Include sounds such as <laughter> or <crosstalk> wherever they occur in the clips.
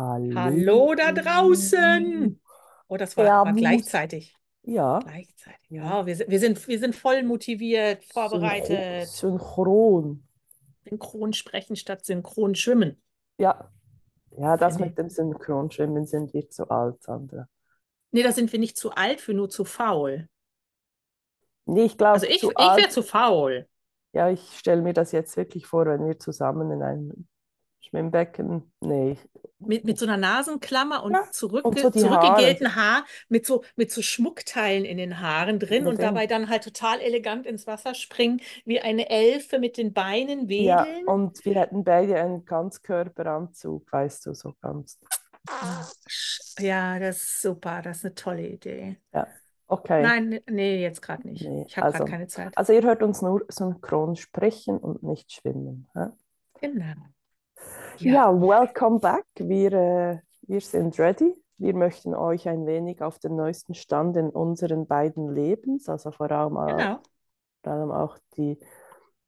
Hallo. Hallo da draußen. Oh, das war, Servus. gleichzeitig. Ja, Gleichzeitig. ja. Ja, wir, sind- wir sind, wir sind voll motiviert, vorbereitet. synchron. Synchron sprechen statt synchron schwimmen. Ja. Ja, das mit dem Synchronschwimmen sind wir zu alt, Sandra. Nee, da sind wir nicht zu alt für, nur zu faul. Nee, ich Also glaube, ich, zu ich wäre zu faul. Ja, ich stelle mir das jetzt wirklich vor, wenn wir zusammen in einem Schwimmbecken. Nee, Mit, mit so einer Nasenklammer und ja. Und so zurückgegelten Haar, mit so, mit so Schmuckteilen in den Haaren drin und dabei dann halt total elegant ins Wasser springen, wie eine Elfe mit den Beinen Ja, wedeln. und wir hätten beide einen Ganzkörperanzug, weißt du, so ganz. Ja, das ist super, das ist eine tolle Idee. Ja, okay. Nein, nee, jetzt gerade nicht. Nee, Ich habe gerade also, keine Zeit. also ihr hört uns nur synchron sprechen und nicht schwimmen. hä? Genau. Ja, Ja, welcome back. Wir, äh, wir sind ready. Wir möchten euch ein wenig auf den neuesten Stand in unseren beiden Lebens, also vor allem, auch- genau. vor allem auch die,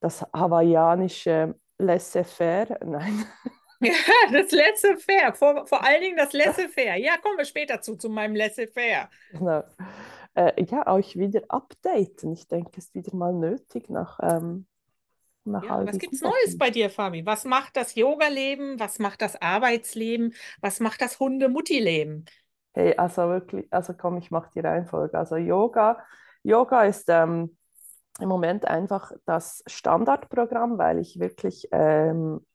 das hawaiianische Laissez-faire. Nein, <laughs> Ja, das Laissez-faire, vor, vor allen Dingen das Laissez-faire. Ja, kommen wir später zu, zu meinem Laissez-faire. genau. Äh, ja, euch wieder updaten. Ich denke, es ist wieder mal nötig nach, ähm, nach Ja, all was gibt's Neues bei dir, Fabi? Was macht das Yoga-Leben? Was macht das Arbeitsleben? Was macht das Hunde-Mutti-Leben? Hey, also wirklich, also komm, ich mache die Reihenfolge. Also Yoga, Yoga ist ähm, im Moment einfach das Standardprogramm, weil ich wirklich ähm,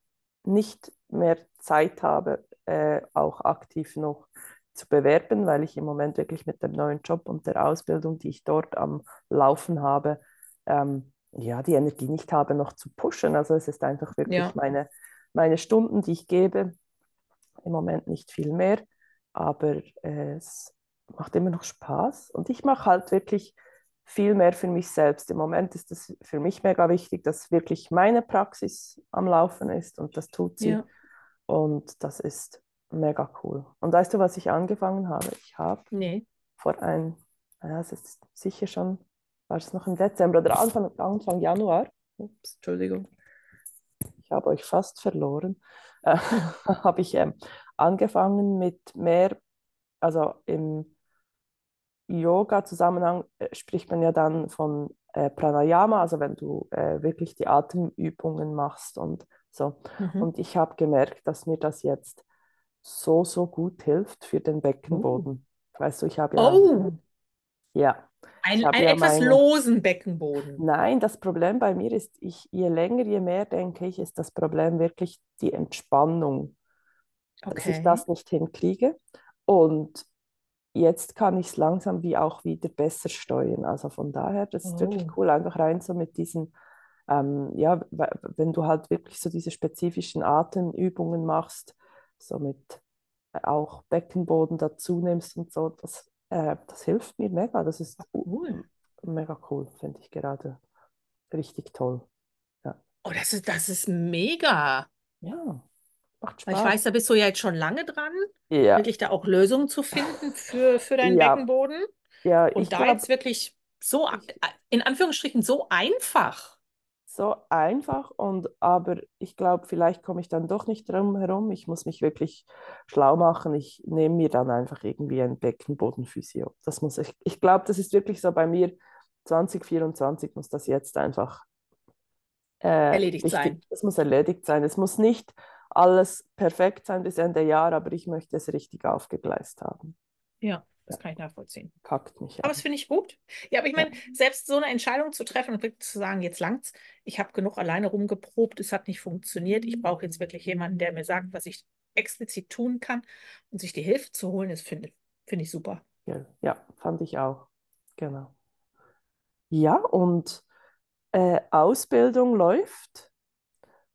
nicht mehr Zeit habe, äh, auch aktiv noch zu bewerben, weil ich im Moment wirklich mit dem neuen Job und der Ausbildung, die ich dort am Laufen habe, ähm, ja, die Energie nicht habe, noch zu pushen. Also es ist einfach wirklich Ja, meine, meine Stunden, die ich gebe, im Moment nicht viel mehr, aber äh, es macht immer noch Spaß und ich mache halt wirklich viel mehr für mich selbst. Im Moment ist es für mich mega wichtig, dass wirklich meine Praxis am Laufen ist und das tut sie ja. und das ist mega cool. Und weißt du, was ich angefangen habe? Ich habe Nee. vor ein, ja, es ist sicher schon, war es noch im Dezember oder Anfang, Anfang Januar, ups, Entschuldigung, ich habe euch fast verloren, äh, <laughs> habe ich ähm, angefangen mit mehr, also im Yoga-Zusammenhang äh, spricht man ja dann von äh, Pranayama, also wenn du äh, wirklich die Atemübungen machst und so. Mhm. Und ich habe gemerkt, dass mir das jetzt so, so gut hilft für den Oh. Beckenboden. Weißt du, ich habe ja, Oh, ja, ein, ein ja etwas meine, losen Beckenboden. Nein, das Problem bei mir ist, ich, je länger, je mehr denke ich, ist das Problem wirklich die Entspannung, dass ich Okay. das nicht hinkriege. Und jetzt kann ich es langsam wie auch wieder besser steuern. Also von daher, das ist wirklich Oh. cool, einfach rein so mit diesen, ähm, ja, wenn du halt wirklich so diese spezifischen Atemübungen machst, so mit äh, auch Beckenboden dazu nimmst und so, das, äh, das hilft mir mega. Das ist Cool. mega cool, finde ich gerade richtig toll. Ja, Oh, das ist, das ist mega. ja macht Weil ich Spaß. weiß, da bist du ja jetzt schon lange dran, Ja, wirklich da auch Lösungen zu finden für, für deinen ja, Beckenboden. ja, Und da glaube, jetzt wirklich so, in Anführungsstrichen, so einfach. So einfach und aber ich glaube, vielleicht komme ich dann doch nicht drum herum. Ich muss mich wirklich schlau machen. Ich nehme mir dann einfach irgendwie ein Beckenbodenphysio. Das muss ich, ich glaube, das ist wirklich so bei mir 2024 muss das jetzt einfach äh, Erledigt sein. richtig, es muss erledigt sein. Es muss nicht alles perfekt sein bis Ende Jahr, aber ich möchte es richtig aufgegleist haben. Ja, das Ja, kann ich nachvollziehen. packt mich Aber das an. finde ich gut. Ja, aber ich Ja. meine, selbst so eine Entscheidung zu treffen und wirklich zu sagen, jetzt langt's, ich habe genug alleine rumgeprobt, es hat nicht funktioniert, ich brauche jetzt wirklich jemanden, der mir sagt, was ich explizit tun kann und sich die Hilfe zu holen, das finde finde ich super. Ja, ja, fand ich auch. Genau. Ja, und äh, Ausbildung läuft.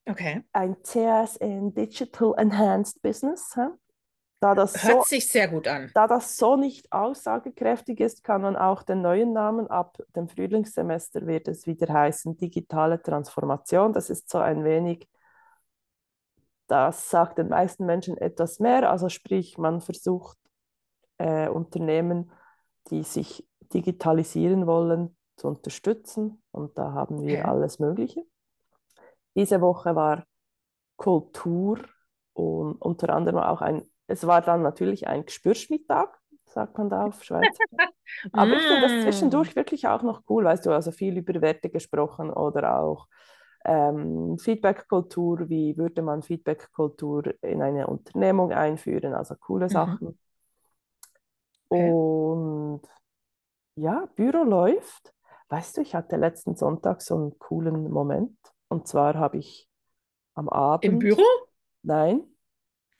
Okay. Ein CS in Digital Enhanced Business. hä? Da das Hört so, sich sehr gut an. da das so nicht aussagekräftig ist, kann man auch den neuen Namen ab dem Frühlingssemester wird es wieder heißen digitale Transformation. Das ist so ein wenig, das sagt den meisten Menschen etwas mehr. Also sprich, man versucht äh, Unternehmen, die sich digitalisieren wollen, zu unterstützen. Und da haben wir Okay. alles Mögliche. Diese Woche war Kultur und unter anderem auch ein es war dann natürlich ein Gespürschmittag, sagt man da auf Schweiz. <laughs> Aber ich finde das Mm. zwischendurch wirklich auch noch cool, weißt du, also viel über Werte gesprochen oder auch ähm, Feedback-Kultur, wie würde man Feedback-Kultur in eine Unternehmung einführen, also coole Mhm. Sachen. Okay. Und ja, Büro läuft. Weißt du, ich hatte letzten Sonntag so einen coolen Moment. Und zwar habe ich am Im Abend, Büro? nein,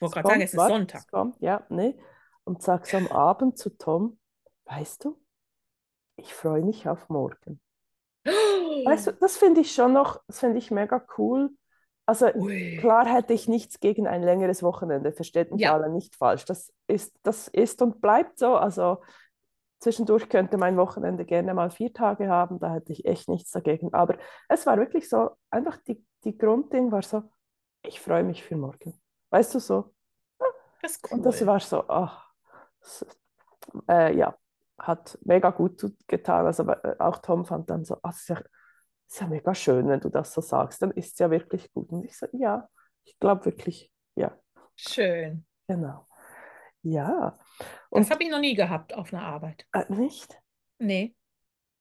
wollte gerade sagen, es ist Sonntag. kommt, ja, nee. Und sag so am Abend zu Tom, weißt du, ich freue mich auf morgen. <gasps> Weißt du, das finde ich schon noch, das finde ich mega cool. Also Ui. klar hätte ich nichts gegen ein längeres Wochenende, versteht mich Ja, alle nicht falsch. Das ist, das ist und bleibt so. Also zwischendurch könnte mein Wochenende gerne mal vier Tage haben, da hätte ich echt nichts dagegen. Aber es war wirklich so, einfach die, die Grundding war so, ich freue mich für morgen. Weißt du so? das ist Und das cool. war so, ach, äh, ja, hat mega gut getan. Also äh, auch Tom fand dann so, es ist ja, ist ja mega schön, wenn du das so sagst, dann ist es ja wirklich gut. Und ich so, ja, ich glaube wirklich, ja, Schön. genau. Ja, Das und habe ich noch nie gehabt auf einer Arbeit. äh, nicht? Nee.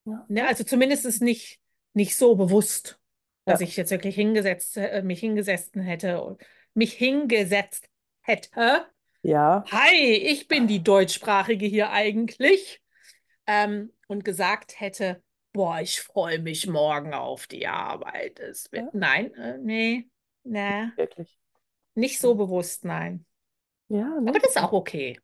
Ja, Ne, also zumindest nicht, nicht so bewusst, dass ja, ich jetzt wirklich hingesetzt, äh, mich hingesetzt hätte mich hingesetzt hätte. ja. Hi, ich bin die Deutschsprachige hier eigentlich. Ähm, und gesagt hätte, boah, ich freue mich morgen auf die Arbeit. Es wird, ja, nein, äh, nee, nee, wirklich. nicht so bewusst, nein. Ja, Aber nicht? das ist auch okay.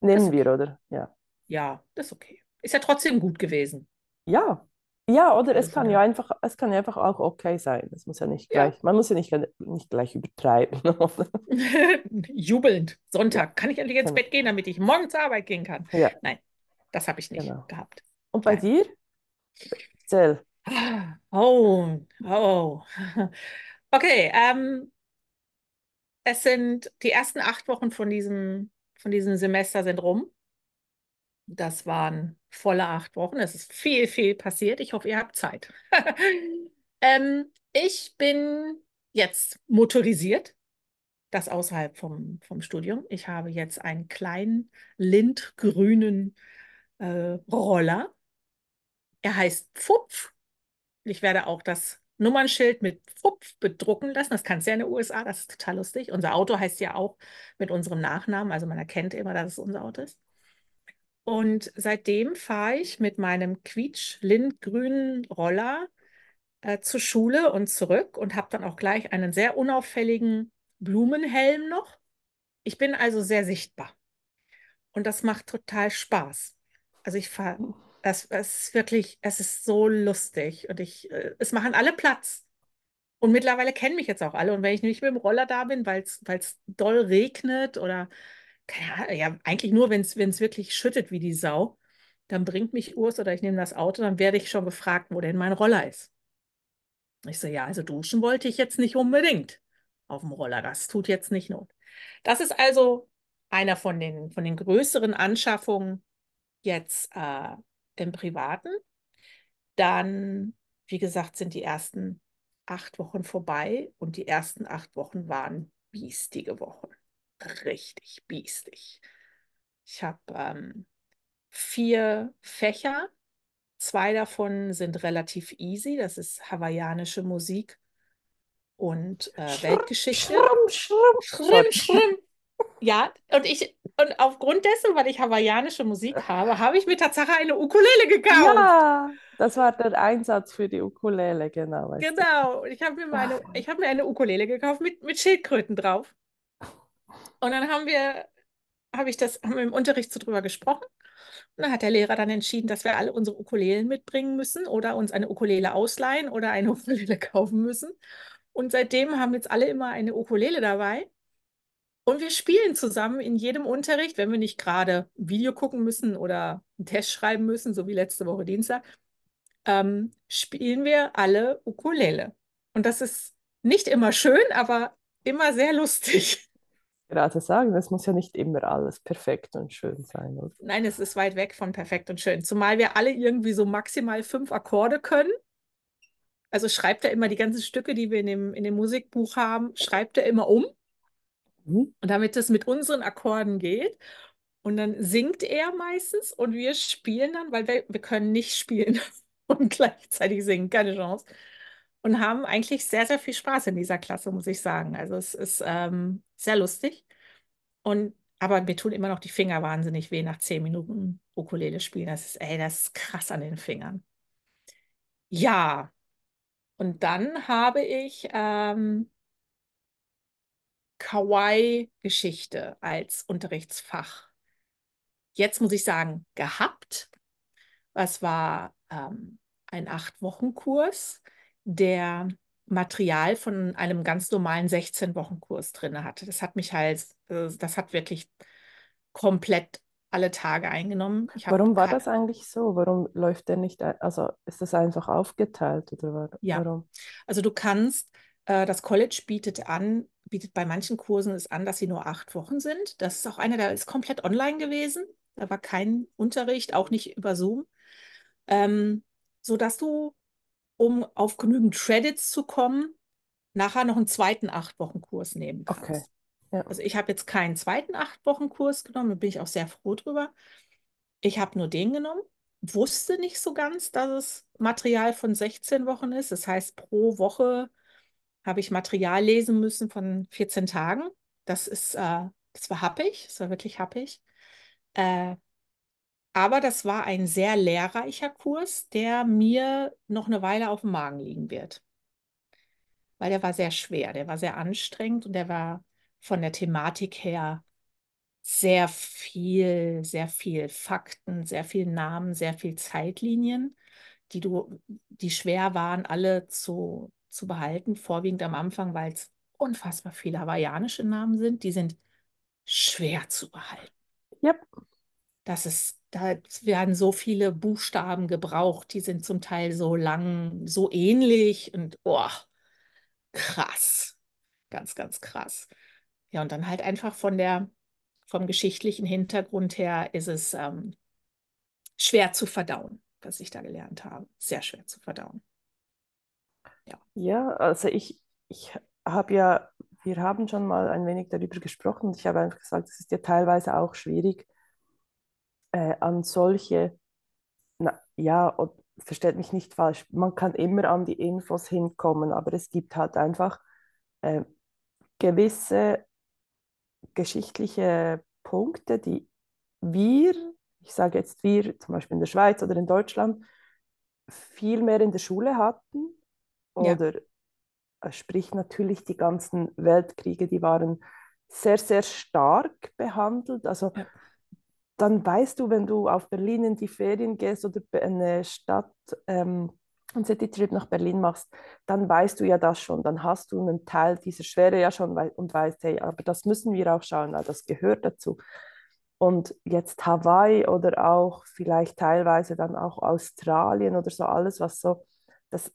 Das Nehmen wir, okay. oder? Ja. Ja, das ist okay. Ist ja trotzdem gut gewesen. Ja. Ja, oder Also es von kann ja einfach, es kann ja einfach auch okay sein. Es muss ja nicht Ja. gleich, man muss ja nicht, nicht gleich übertreiben. <laughs> <laughs> Jubelnd. Ja, Sonntag. Kann ich endlich ins. Bett gehen, damit ich morgen zur Arbeit gehen kann? Ja, Nein, das habe ich nicht genau. gehabt. Und bei Nein. dir? Erzähl. Oh, oh. <laughs> Okay, ähm, es sind die ersten acht Wochen von diesem, von diesem Semester sind rum. Das waren volle acht Wochen. Es ist viel, viel passiert. Ich hoffe, ihr habt Zeit. <laughs> Ähm, ich bin jetzt motorisiert, das außerhalb vom, vom Studium. Ich habe jetzt einen kleinen lindgrünen äh, Roller. Er heißt Pfupf. Ich werde auch das Nummernschild mit Pfupf bedrucken lassen. Das kannst du ja in den USA, das ist total lustig. Unser Auto heißt ja auch mit unserem Nachnamen, also man erkennt immer, dass es unser Auto ist. Und seitdem fahre ich mit meinem quietsch-lindgrünen Roller äh, zur Schule und zurück und habe dann auch gleich einen sehr unauffälligen Blumenhelm noch. Ich bin also sehr sichtbar und das macht total Spaß. Also ich fahre, das, es ist wirklich, es ist so lustig und ich, äh, es machen alle Platz. Und mittlerweile kennen mich jetzt auch alle. Und wenn ich nicht mit dem Roller da bin, weil es doll regnet oder, keine Ahnung, ja, eigentlich nur, wenn es wirklich schüttet wie die Sau, dann bringt mich Urs oder ich nehme das Auto, dann werde ich schon gefragt, wo denn mein Roller ist. Ich so, ja, also duschen wollte ich jetzt nicht unbedingt auf dem Roller. Das tut jetzt nicht Not. Das ist also einer von den, von den größeren Anschaffungen jetzt äh, im Privaten. Dann, wie gesagt, sind die ersten acht Wochen vorbei und die ersten acht Wochen waren biestige Wochen. Richtig biestig. Ich habe ähm, vier Fächer. Zwei davon sind relativ easy. Das ist hawaiianische Musik und äh, Schrumm, Weltgeschichte. Schrimm, Sorry. schrimm. <laughs> Ja, und ich, und aufgrund dessen, weil ich hawaiianische Musik habe, habe ich mir tatsächlich eine Ukulele gekauft. Ja, das war der Einsatz für die Ukulele, genau. Genau. Ich habe mir meine, ich habe mir eine Ukulele gekauft mit, mit Schildkröten drauf. Und dann haben wir, habe ich das, haben wir im Unterricht so drüber gesprochen. Und dann hat der Lehrer dann entschieden, dass wir alle unsere Ukulelen mitbringen müssen oder uns eine Ukulele ausleihen oder eine <laughs> Ukulele kaufen müssen. Und seitdem haben jetzt alle immer eine Ukulele dabei. Und wir spielen zusammen in jedem Unterricht, wenn wir nicht gerade Video gucken müssen oder einen Test schreiben müssen, so wie letzte Woche Dienstag, ähm, spielen wir alle Ukulele. Und das ist nicht immer schön, aber immer sehr lustig. Gerade sagen, es muss ja nicht immer alles perfekt und schön sein, oder? Nein, es ist weit weg von perfekt und schön. Zumal wir alle irgendwie so maximal fünf Akkorde können. Also schreibt er immer die ganzen Stücke, die wir in dem, in dem Musikbuch haben, schreibt er immer um. Mhm. Und damit es mit unseren Akkorden geht. Und dann singt er meistens und wir spielen dann, weil wir, wir können nicht spielen <laughs> und gleichzeitig singen, keine Chance. Und haben eigentlich sehr, sehr viel Spaß in dieser Klasse, muss ich sagen. Also es ist ähm, sehr lustig. Und aber mir tun immer noch die Finger wahnsinnig weh nach zehn Minuten Ukulele spielen. Das ist, ey, das ist krass an den Fingern. Ja, und dann habe ich ähm, Kawaii-Geschichte als Unterrichtsfach. Jetzt muss ich sagen, gehabt. Es war ähm, ein Acht-Wochen-Kurs, der Material von einem ganz normalen 16-Wochen-Kurs drin hatte. Das hat mich halt, äh, das hat wirklich komplett alle Tage eingenommen. Warum war das eigentlich so? Warum läuft der nicht, also ist das einfach aufgeteilt oder wa- Ja, warum? also du kannst, äh, das College bietet an, bietet bei manchen Kursen es an, dass sie nur acht Wochen sind. Das ist auch einer, der ist komplett online gewesen. Da war kein Unterricht, auch nicht über Zoom. Ähm, sodass du, um auf genügend Credits zu kommen, nachher noch einen zweiten Acht-Wochen-Kurs nehmen Okay. kannst. Ja. Also ich habe jetzt keinen zweiten Acht-Wochen-Kurs genommen, da bin ich auch sehr froh drüber. Ich habe nur den genommen, wusste nicht so ganz, dass es Material von 16 Wochen ist. Das heißt, pro Woche habe ich Material lesen müssen von 14 Tagen. Das ist, äh, das war happig, das war wirklich happig. Äh, aber das war ein sehr lehrreicher Kurs, der mir noch eine Weile auf dem Magen liegen wird. Weil der war sehr schwer, der war sehr anstrengend und der war von der Thematik her sehr viel, sehr viel Fakten, sehr viel Namen, sehr viel Zeitlinien, die du, die schwer waren, alle zu, zu behalten, vorwiegend am Anfang, weil es unfassbar viele hawaiianische Namen sind, die sind schwer zu behalten. Yep. Das ist, da werden so viele Buchstaben gebraucht, die sind zum Teil so lang, so ähnlich und oh, krass. Ganz, ganz krass. Ja, und dann halt einfach von der, vom geschichtlichen Hintergrund her ist es ähm, schwer zu verdauen, was ich da gelernt habe. Sehr schwer zu verdauen. Ja, also ich, ich habe ja, wir haben schon mal ein wenig darüber gesprochen und ich habe einfach gesagt, es ist ja teilweise auch schwierig, äh, an solche, na, ja, versteht mich nicht falsch, man kann immer an die Infos hinkommen, aber es gibt halt einfach äh, gewisse geschichtliche Punkte, die wir, ich sage jetzt wir, zum Beispiel in der Schweiz oder in Deutschland, viel mehr in der Schule hatten Ja. oder äh, sprich natürlich die ganzen Weltkriege, die waren sehr, sehr stark behandelt. Also Ja. Dann weißt du, wenn du auf Berlin in die Ferien gehst oder eine Stadt, ähm, einen Citytrip nach Berlin machst, dann weißt du ja das schon. Dann hast du einen Teil dieser Schwere ja schon und weißt, hey, aber das müssen wir auch schauen, weil das gehört dazu. Und jetzt Hawaii oder auch vielleicht teilweise dann auch Australien oder so alles, was so, das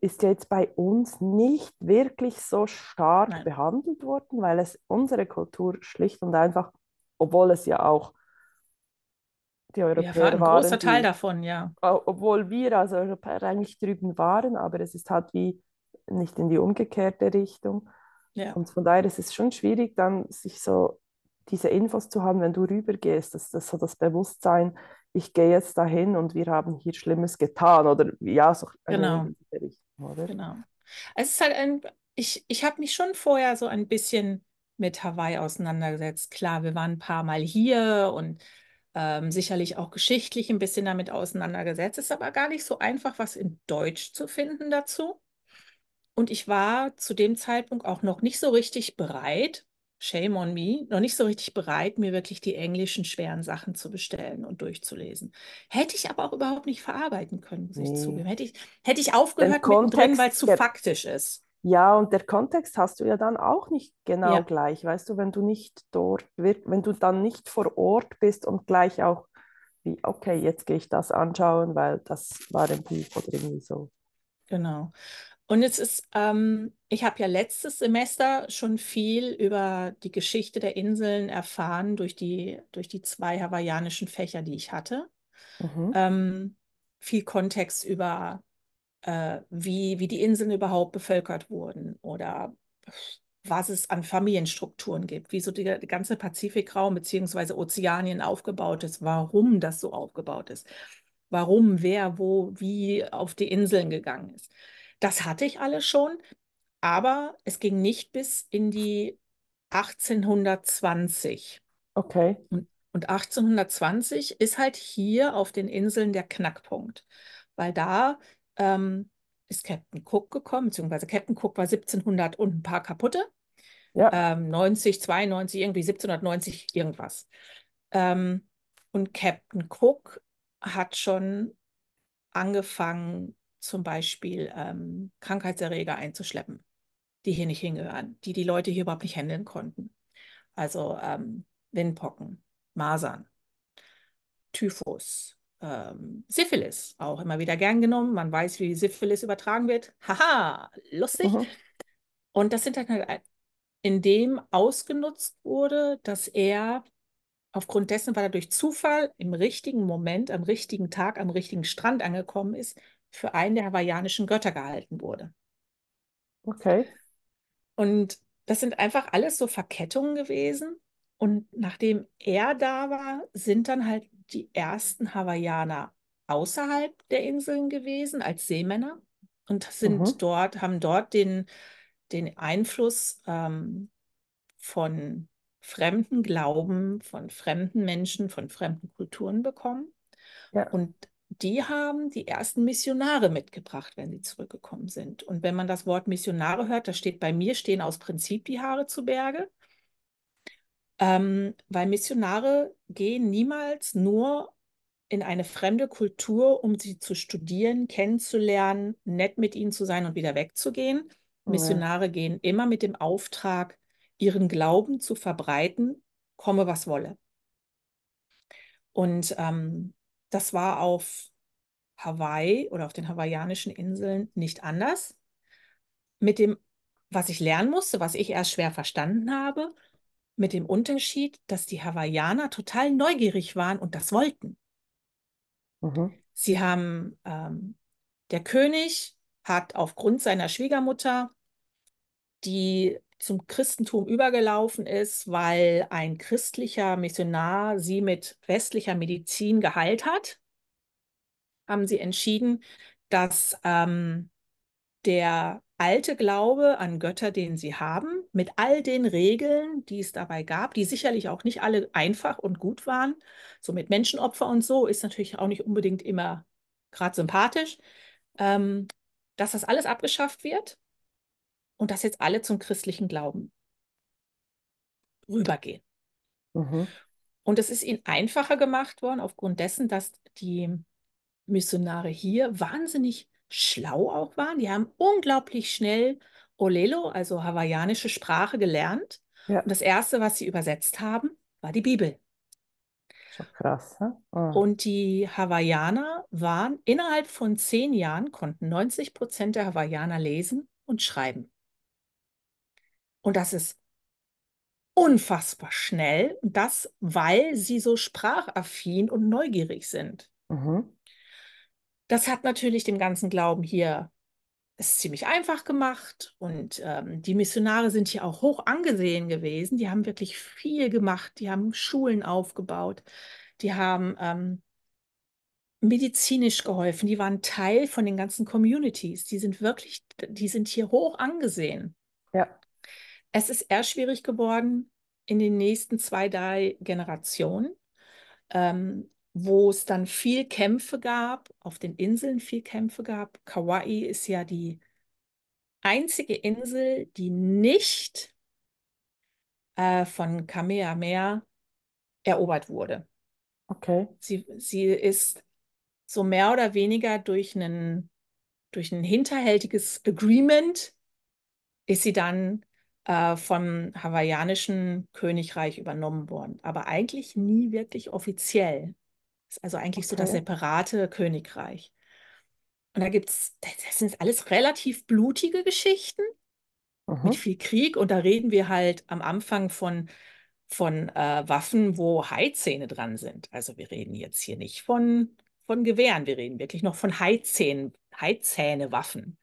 ist jetzt bei uns nicht wirklich so stark Nein. behandelt worden, weil es unsere Kultur schlicht und einfach, obwohl es ja auch die Ja, war Europäer ein waren, großer Teil die, davon, ja. obwohl wir als Europäer eigentlich drüben waren, aber es ist halt wie nicht in die umgekehrte Richtung. Ja, Und von daher ist es schon schwierig, dann sich so diese Infos zu haben, wenn du rübergehst, dass das so das Bewusstsein, ich gehe jetzt dahin und wir haben hier Schlimmes getan oder ja, so ein genau. Richtung, oder? Genau. Es ist halt ein, ich, ich habe mich schon vorher so ein bisschen mit Hawaii auseinandergesetzt. Klar, wir waren ein paar Mal hier und ähm, sicherlich auch geschichtlich ein bisschen damit auseinandergesetzt. Es ist aber gar nicht so einfach, was in Deutsch zu finden dazu. Und ich war zu dem Zeitpunkt auch noch nicht so richtig bereit, shame on me, noch nicht so richtig bereit, mir wirklich die englischen schweren Sachen zu bestellen und durchzulesen. Hätte ich aber auch überhaupt nicht verarbeiten können, muss ich Nee. zugeben. Hätte ich, hätte ich aufgehört mittendrin, weil es zu faktisch ist. Ja, und der Kontext hast du ja dann auch nicht genau Ja, gleich, weißt du, wenn du nicht dort, wenn du dann nicht vor Ort bist und gleich auch wie, okay, jetzt gehe ich das anschauen, weil das war ein Buch oder irgendwie so. genau. Und jetzt ist, ähm, ich habe ja letztes Semester schon viel über die Geschichte der Inseln erfahren durch die, durch die zwei hawaiianischen Fächer, die ich hatte. Mhm. Ähm, viel Kontext über, äh, wie, wie die Inseln überhaupt bevölkert wurden oder was es an Familienstrukturen gibt, wie so die ganze Pazifikraum bzw. Ozeanien aufgebaut ist, warum das so aufgebaut ist, warum, wer, wo, wie auf die Inseln gegangen ist. Das hatte ich alles schon, aber es ging nicht bis in die 1820. Okay. Und, und 1820 ist halt hier auf den Inseln der Knackpunkt, weil da ähm, ist Captain Cook gekommen, beziehungsweise Captain Cook war 1700 und ein paar kaputte. Ja. Ähm, 90, 92, irgendwie 1790 irgendwas. Ähm, und Captain Cook hat schon angefangen, zum Beispiel ähm, Krankheitserreger einzuschleppen, die hier nicht hingehören, die die Leute hier überhaupt nicht handeln konnten. Also ähm, Windpocken, Masern, Typhus, ähm, Syphilis, auch immer wieder gern genommen. Man weiß, wie Syphilis übertragen wird. Haha, lustig. Mhm. Und das sind dann halt, in dem ausgenutzt wurde, dass er aufgrund dessen, weil er durch Zufall im richtigen Moment, am richtigen Tag, am richtigen Strand angekommen ist, für einen der hawaiianischen Götter gehalten wurde. Okay. Und das sind einfach alles so Verkettungen gewesen. Und nachdem er da war, sind dann halt die ersten Hawaiianer außerhalb der Inseln gewesen als Seemänner und sind Mhm. dort, haben dort den, den Einfluss ähm, von fremden Glauben, von fremden Menschen, von fremden Kulturen bekommen. Ja. Und die haben die ersten Missionare mitgebracht, wenn sie zurückgekommen sind. Und wenn man das Wort Missionare hört, da steht bei mir, stehen aus Prinzip die Haare zu Berge. Ähm, weil Missionare gehen niemals nur in eine fremde Kultur, um sie zu studieren, kennenzulernen, nett mit ihnen zu sein und wieder wegzugehen. Ja. Missionare gehen immer mit dem Auftrag, ihren Glauben zu verbreiten, komme was wolle. Und ähm, das war auf Hawaii oder auf den hawaiianischen Inseln nicht anders. Mit dem, was ich lernen musste, was ich erst schwer verstanden habe, mit dem Unterschied, dass die Hawaiianer total neugierig waren und das wollten. Mhm. Sie haben, ähm, der König hat aufgrund seiner Schwiegermutter, die zum Christentum übergelaufen ist, weil ein christlicher Missionar sie mit westlicher Medizin geheilt hat, haben sie entschieden, dass ähm, der alte Glaube an Götter, den sie haben, mit all den Regeln, die es dabei gab, die sicherlich auch nicht alle einfach und gut waren, so mit Menschenopfer und so, ist natürlich auch nicht unbedingt immer gerade sympathisch, ähm, dass das alles abgeschafft wird und dass jetzt alle zum christlichen Glauben rübergehen. Mhm. Und es ist ihnen einfacher gemacht worden, aufgrund dessen, dass die Missionare hier wahnsinnig schlau auch waren. Die haben unglaublich schnell Olelo, also hawaiianische Sprache, gelernt. Ja. Und das Erste, was sie übersetzt haben, war die Bibel. Schon krass. Ah. Und die Hawaiianer waren innerhalb von zehn Jahren, konnten 90 Prozent der Hawaiianer lesen und schreiben. Und das ist unfassbar schnell. Und das, weil sie so sprachaffin und neugierig sind. Mhm. Das hat natürlich dem ganzen Glauben hier es ziemlich einfach gemacht und ähm, die Missionare sind hier auch hoch angesehen gewesen. Die haben wirklich viel gemacht. Die haben Schulen aufgebaut. Die haben ähm, medizinisch geholfen. Die waren Teil von den ganzen Communities. Die sind wirklich, die sind hier hoch angesehen. Ja. Es ist eher schwierig geworden in den nächsten zwei, drei Generationen, ähm, wo es dann viel Kämpfe gab, auf den Inseln viel Kämpfe gab. Kauai ist ja die einzige Insel, die nicht äh, von Kamehameha erobert wurde. Okay. Sie, sie ist so mehr oder weniger durch ein, durch ein hinterhältiges Agreement ist sie dann äh, vom hawaiianischen Königreich übernommen worden, aber eigentlich nie wirklich offiziell. Ist also eigentlich so das Okay. separate Königreich. Und da gibt es, das sind alles relativ blutige Geschichten mit Mhm. viel Krieg. Und da reden wir halt am Anfang von, von äh, Waffen, wo Haizähne dran sind. Also wir reden jetzt hier nicht von, von Gewehren, wir reden wirklich noch von Haizähnen, Haizähne-Waffen.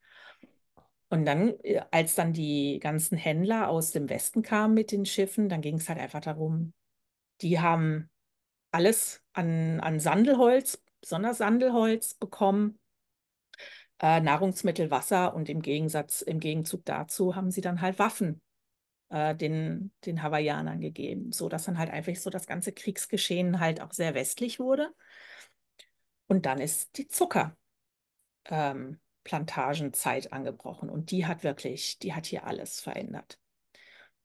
Und dann, äh, als dann die ganzen Händler aus dem Westen kamen mit den Schiffen, dann ging es halt einfach darum, die haben alles an, an Sandelholz, besonders Sandelholz bekommen, äh, Nahrungsmittel, Wasser und im Gegensatz, im Gegenzug dazu haben sie dann halt Waffen äh, den, den Hawaiianern gegeben, sodass dann halt einfach so das ganze Kriegsgeschehen halt auch sehr westlich wurde. Und dann ist die Zuckerplantagenzeit ähm, angebrochen und die hat wirklich, die hat hier alles verändert.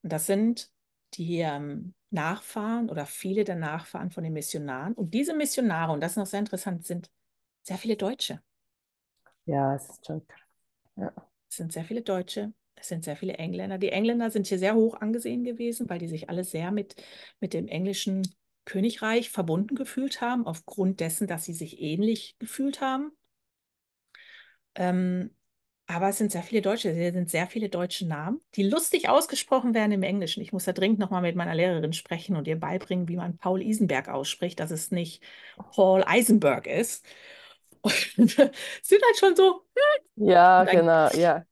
Und das sind die ähm, Nachfahren oder viele der Nachfahren von den Missionaren. Und diese Missionare, und das ist noch sehr interessant, sind sehr viele Deutsche. Ja, es ist schon. Ja. Es sind sehr viele Deutsche, es sind sehr viele Engländer. Die Engländer sind hier sehr hoch angesehen gewesen, weil die sich alle sehr mit, mit dem englischen Königreich verbunden gefühlt haben, aufgrund dessen, dass sie sich ähnlich gefühlt haben. Ähm, aber es sind sehr viele Deutsche, es sind sehr viele deutsche Namen, die lustig ausgesprochen werden im Englischen. Ich muss da dringend nochmal mit meiner Lehrerin sprechen und ihr beibringen, wie man Paul Isenberg ausspricht, dass es nicht Paul Eisenberg ist. Und <laughs> sind halt schon so. Hm. Ja, ein, genau, ja.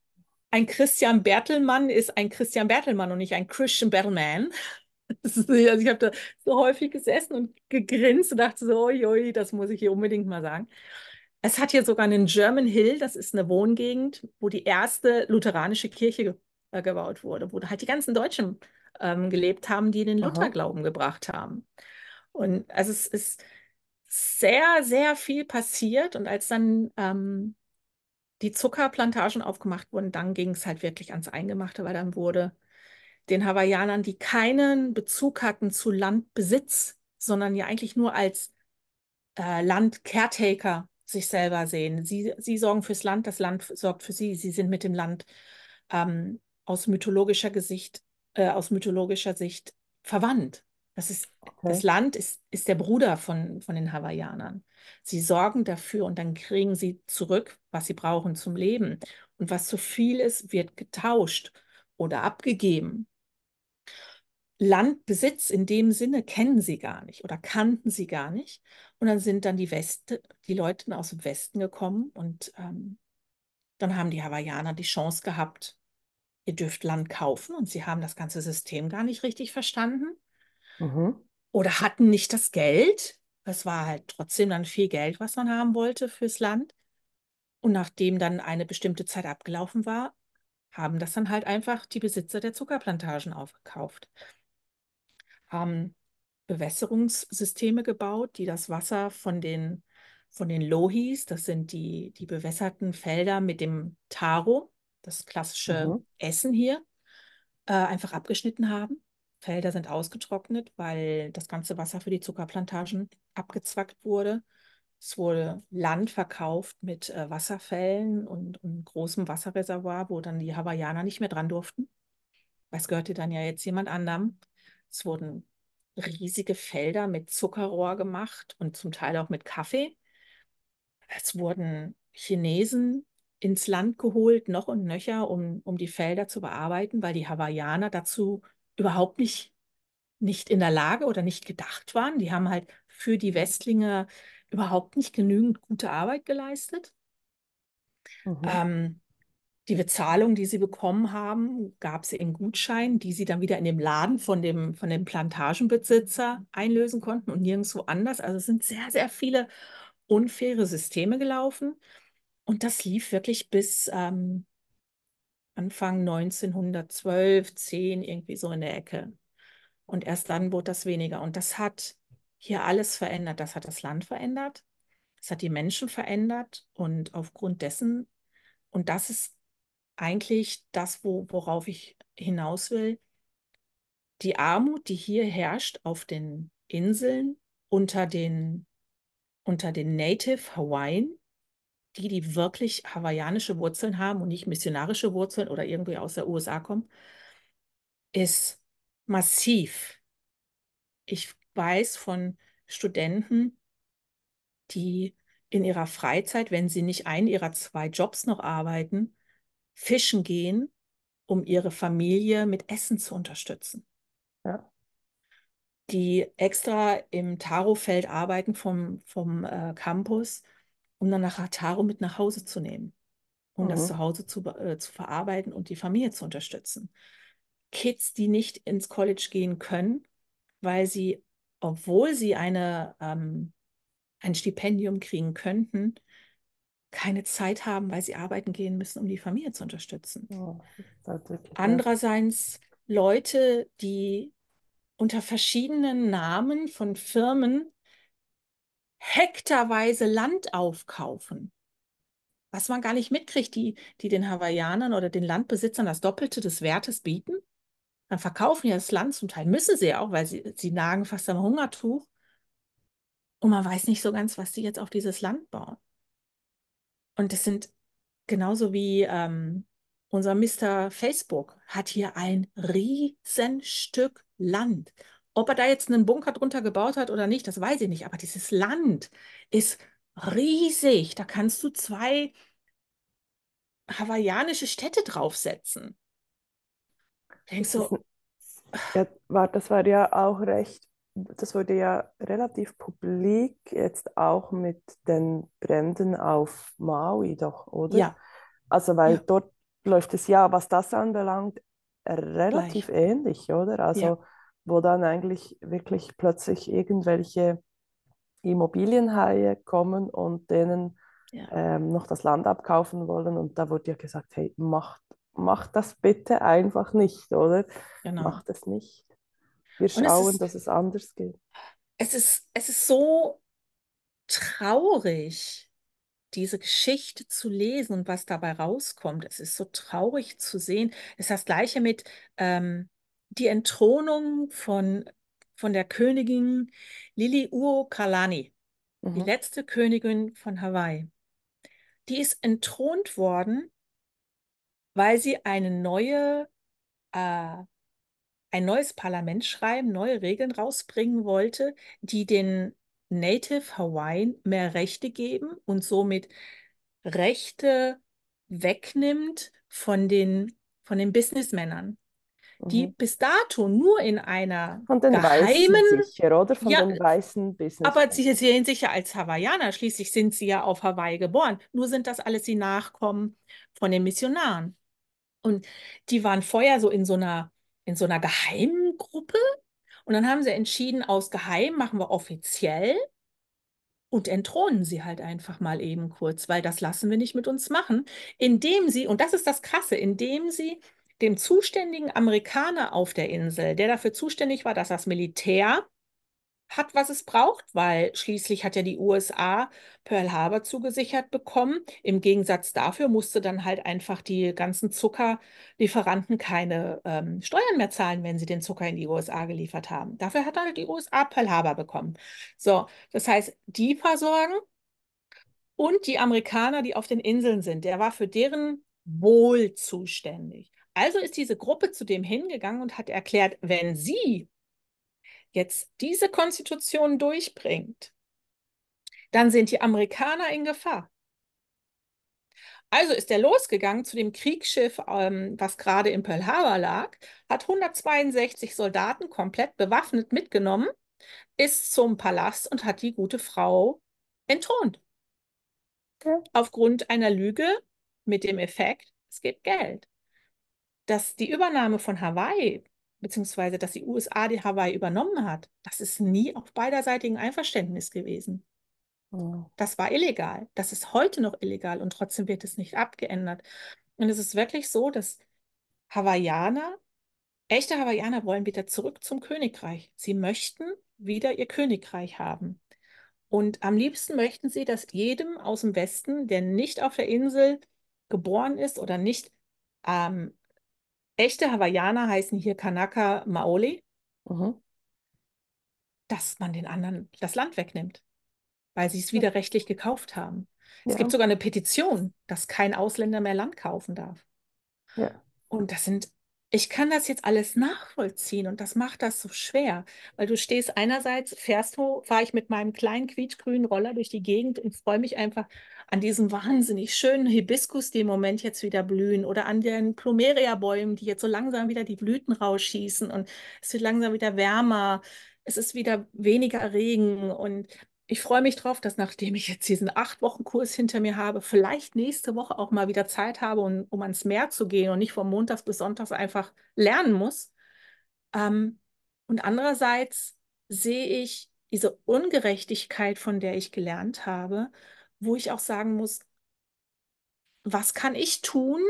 Ein Christian Bertelmann ist ein Christian Bertelmann und nicht ein Christian Bertelmann. <laughs> also ich habe da so häufig gesessen und gegrinst und dachte so, oi, das muss ich hier unbedingt mal sagen. Es hat hier sogar einen German Hill, das ist eine Wohngegend, wo die erste lutheranische Kirche äh, gebaut wurde, wo halt die ganzen Deutschen ähm, gelebt haben, die den Lutherglauben gebracht haben. Und also es ist sehr, sehr viel passiert. Und als dann ähm, die Zuckerplantagen aufgemacht wurden, dann ging es halt wirklich ans Eingemachte, weil dann wurde den Hawaiianern, die keinen Bezug hatten zu Landbesitz, sondern ja eigentlich nur als äh, Land-Caretaker sich selber sehen. Sie, sie sorgen fürs Land, das Land sorgt für sie. Sie sind mit dem Land ähm, aus mythologischer Gesicht, äh, aus mythologischer Sicht verwandt. Das, ist, okay. das Land ist, ist der Bruder von, von den Hawaiianern. Sie sorgen dafür und dann kriegen sie zurück, was sie brauchen zum Leben. Und was zu viel ist, wird getauscht oder abgegeben. Landbesitz in dem Sinne kennen sie gar nicht oder kannten sie gar nicht. Und dann sind dann die Weste, die Leute aus dem Westen gekommen und ähm, dann haben die Hawaiianer die Chance gehabt, ihr dürft Land kaufen und sie haben das ganze System gar nicht richtig verstanden mhm. oder hatten nicht das Geld. Es war halt trotzdem dann viel Geld, was man haben wollte fürs Land. Und nachdem dann eine bestimmte Zeit abgelaufen war, haben das dann halt einfach die Besitzer der Zuckerplantagen aufgekauft. Haben Bewässerungssysteme gebaut, die das Wasser von den, von den Lohis, das sind die, die bewässerten Felder mit dem Taro, das klassische mhm. Essen hier, äh, einfach abgeschnitten haben. Felder sind ausgetrocknet, weil das ganze Wasser für die Zuckerplantagen abgezwackt wurde. Es wurde Land verkauft mit äh, Wasserfällen und, und großem Wasserreservoir, wo dann die Hawaiianer nicht mehr dran durften. Es gehörte dann ja jetzt jemand anderem. Es wurden riesige Felder mit Zuckerrohr gemacht und zum Teil auch mit Kaffee. Es wurden Chinesen ins Land geholt, noch und nöcher, um, um die Felder zu bearbeiten, weil die Hawaiianer dazu überhaupt nicht, nicht in der Lage oder nicht gedacht waren. Die haben halt für die Westlinge überhaupt nicht genügend gute Arbeit geleistet. Mhm. Ähm, die Bezahlung, die sie bekommen haben, gab sie in Gutscheinen, die sie dann wieder in dem Laden von dem, von dem Plantagenbesitzer einlösen konnten und nirgendwo anders. Also es sind sehr, sehr viele unfaire Systeme gelaufen. Und das lief wirklich bis ähm, Anfang 1912, 10, irgendwie so in der Ecke. Und erst dann wurde das weniger. Und das hat hier alles verändert. Das hat das Land verändert. Das hat die Menschen verändert. Und aufgrund dessen, und das ist eigentlich das, wo, worauf ich hinaus will, die Armut, die hier herrscht auf den Inseln unter den, unter den Native Hawaiian, die, die wirklich hawaiianische Wurzeln haben und nicht missionarische Wurzeln oder irgendwie aus der USA kommen, ist massiv. Ich weiß von Studenten, die in ihrer Freizeit, wenn sie nicht einen ihrer zwei Jobs noch arbeiten, fischen gehen, um ihre Familie mit Essen zu unterstützen. Ja. Die extra im Tarofeld arbeiten vom, vom äh, Campus, um dann nachher Taro mit nach Hause zu nehmen um das Mhm. zu Hause zu, äh, zu verarbeiten und die Familie zu unterstützen. Kids, die nicht ins College gehen können, weil sie, obwohl sie eine, ähm, ein Stipendium kriegen könnten, keine Zeit haben, weil sie arbeiten gehen müssen, um die Familie zu unterstützen. Wirklich Andererseits Leute, die unter verschiedenen Namen von Firmen hektarweise Land aufkaufen. Was man gar nicht mitkriegt, die, die den Hawaiianern oder den Landbesitzern das Doppelte des Wertes bieten. Dann verkaufen ja das Land zum Teil, müssen sie ja auch, weil sie, sie nagen fast am Hungertuch. Und man weiß nicht so ganz, was sie jetzt auf dieses Land bauen. Und das sind genauso wie ähm, unser Mr. Facebook hat hier ein Riesenstück Land. Ob er da jetzt einen Bunker drunter gebaut hat oder nicht, das weiß ich nicht. Aber dieses Land ist riesig. Da kannst du zwei hawaiianische Städte draufsetzen. Denkst du, ist, ja, war, das war ja auch recht, das wurde ja relativ publik jetzt auch mit den Bränden auf Maui doch, oder? ja, Also, weil ja, dort läuft es ja, was das anbelangt, relativ gleich. ähnlich, oder? Ja, Also, wo dann eigentlich wirklich plötzlich irgendwelche Immobilienhaie kommen und denen ja, ähm, noch das Land abkaufen wollen. Und da wurde ja gesagt, hey, macht, macht das bitte einfach nicht, oder? genau. Macht es nicht. Wir Und es schauen, ist, dass es anders geht. es ist, es ist so traurig, diese Geschichte zu lesen und was dabei rauskommt. Es ist so traurig zu sehen. Es ist das Gleiche mit ähm, die Entthronung von, von der Königin Liliuokalani, die Mhm. letzte Königin von Hawaii. Die ist entthront worden, weil sie eine neue, äh, ein neues Parlament schreiben, neue Regeln rausbringen wollte, die den Native Hawaiian mehr Rechte geben und somit Rechte wegnimmt von den, von den Businessmännern, die Mhm. bis dato nur in einer Von den geheimen, Weißen sicher, oder? Von ja, den weißen aber Businessmen. sie sehen sich ja als Hawaiianer, schließlich sind sie ja auf Hawaii geboren. Nur sind das alles die Nachkommen von den Missionaren. Und die waren vorher so in so einer, in so einer geheimen Gruppe. Und dann haben sie entschieden, aus geheim machen wir offiziell und entthronen sie halt einfach mal eben kurz, weil das lassen wir nicht mit uns machen, indem sie, und das ist das Krasse, indem sie dem zuständigen Amerikaner auf der Insel, der dafür zuständig war, dass das Militär hat, was es braucht, weil schließlich hat ja die USA Pearl Harbor zugesichert bekommen. Im Gegensatz dafür musste dann halt einfach die ganzen Zuckerlieferanten keine ähm, Steuern mehr zahlen, wenn sie den Zucker in die USA geliefert haben. Dafür hat halt die USA Pearl Harbor bekommen. So, das heißt, die versorgen und die Amerikaner, die auf den Inseln sind, der war für deren Wohl zuständig. Also ist diese Gruppe zu dem hingegangen und hat erklärt, wenn sie jetzt diese Konstitution durchbringt, dann sind die Amerikaner in Gefahr. Also ist er losgegangen zu dem Kriegsschiff, ähm, was gerade in Pearl Harbor lag, hat 162 Soldaten komplett bewaffnet mitgenommen, ist zum Palast und hat die gute Frau entthront. Ja. Aufgrund einer Lüge mit dem Effekt, es gibt Geld. Dass die Übernahme von Hawaii, beziehungsweise dass die USA die Hawaii übernommen hat, das ist nie auf beiderseitigen Einverständnis gewesen. Mhm. Das war illegal. Das ist heute noch illegal und trotzdem wird es nicht abgeändert. Und es ist wirklich so, dass Hawaiianer, echte Hawaiianer wollen wieder zurück zum Königreich. Sie möchten wieder ihr Königreich haben. Und am liebsten möchten sie, dass jedem aus dem Westen, der nicht auf der Insel geboren ist oder nicht, ähm, echte Hawaiianer heißen hier Kanaka Maoli, Mhm. dass man den anderen das Land wegnimmt, weil sie es Ja. wieder rechtlich gekauft haben. Es gibt Ja. sogar eine Petition, dass kein Ausländer mehr Land kaufen darf. Ja. Und das sind, ich kann das jetzt alles nachvollziehen und das macht das so schwer, weil du stehst einerseits, fährst du, fahre ich mit meinem kleinen quietschgrünen Roller durch die Gegend und freue mich einfach an diesen wahnsinnig schönen Hibiskus, die im Moment jetzt wieder blühen oder an den Plumeria-Bäumen, die jetzt so langsam wieder die Blüten rausschießen und es wird langsam wieder wärmer, es ist wieder weniger Regen und ich freue mich drauf, dass nachdem ich jetzt diesen acht Wochen Kurs hinter mir habe, vielleicht nächste Woche auch mal wieder Zeit habe, um, um ans Meer zu gehen und nicht von Montags bis Sonntags einfach lernen muss. Ähm, und andererseits sehe ich diese Ungerechtigkeit, von der ich gelernt habe, wo ich auch sagen muss, was kann ich tun,